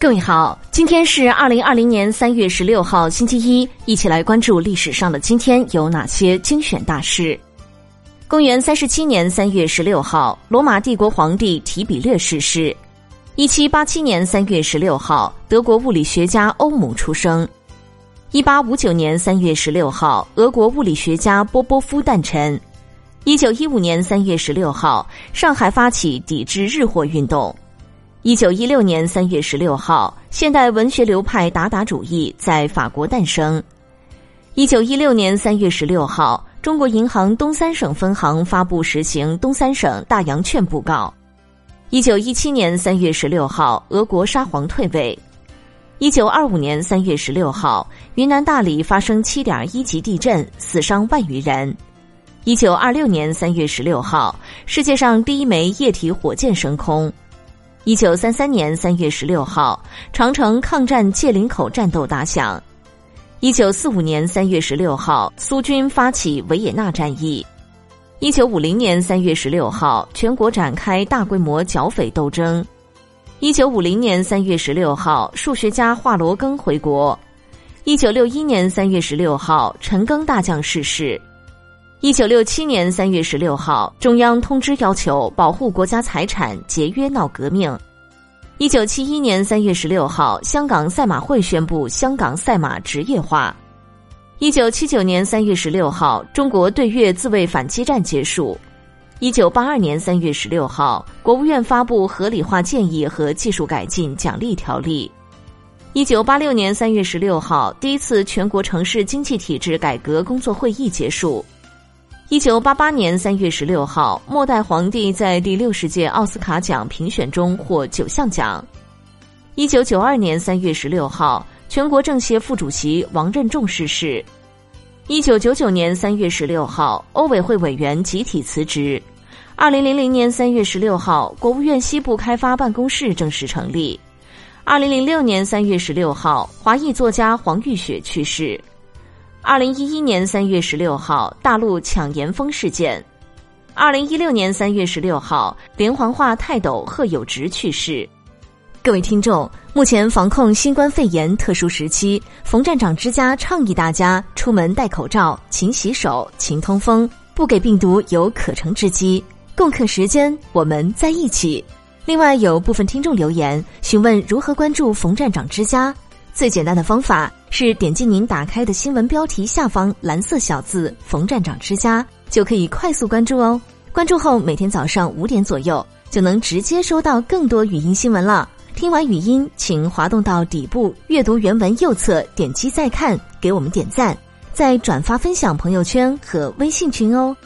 各位好，今天是二零二零年三月十六号，星期一，一起来关注历史上的今天有哪些精选大事。公元三十七年三月十六号，罗马帝国皇帝提比略逝世。一七八七年三月十六号，德国物理学家欧姆出生。一八五九年三月十六号，俄国物理学家波波夫诞辰。一九一五年三月十六号，上海发起抵制日货运动。一九一六年三月十六号，现代文学流派达达主义在法国诞生。一九一六年三月十六号，中国银行东三省分行发布实行东三省大洋券布告。一九一七年三月十六号，俄国沙皇退位。一九二五年三月十六号，云南大理发生七点一级地震，死伤万余人。一九二六年三月十六号，世界上第一枚液体火箭升空。一九三三年三月十六号，长城抗战界岭口战斗打响。一九四五年三月十六号，苏军发起维也纳战役。一九五零年三月十六号，全国展开大规模剿匪斗争。一九五零年三月十六号，数学家华罗庚回国。一九六一年三月十六号，陈赓大将逝世。一九六七年三月十六号，中央通知要求保护国家财产，节约闹革命。一九七一年三月十六号，香港赛马会宣布香港赛马职业化。一九七九年三月十六号，中国对越自卫反击战结束。一九八二年三月十六号，国务院发布合理化建议和技术改进奖励条例。一九八六年三月十六号，第一次全国城市经济体制改革工作会议结束。一九八八年三月十六号，末代皇帝在第六十届奥斯卡奖评选中获九项奖。一九九二年三月十六号，全国政协副主席王任重逝世。一九九九年三月十六号，欧委会委员集体辞职。二零零零年三月十六号，国务院西部开发办公室正式成立。二零零六年三月十六号，华裔作家黄玉雪去世。二零一一年三月十六号，大陆抢盐风事件；二零一六年三月十六号，连环画泰斗贺友直去世。各位听众，目前防控新冠肺炎特殊时期，冯站长之家倡议大家出门戴口罩、勤洗手、勤通风，不给病毒有可乘之机。共克时间，我们在一起。另外，有部分听众留言询问如何关注冯站长之家。最简单的方法是点击您打开的新闻标题下方蓝色小字“冯站长之家”，就可以快速关注哦。关注后，每天早上五点左右就能直接收到更多语音新闻了。听完语音，请滑动到底部阅读原文右侧，点击再看，给我们点赞，再转发分享朋友圈和微信群哦。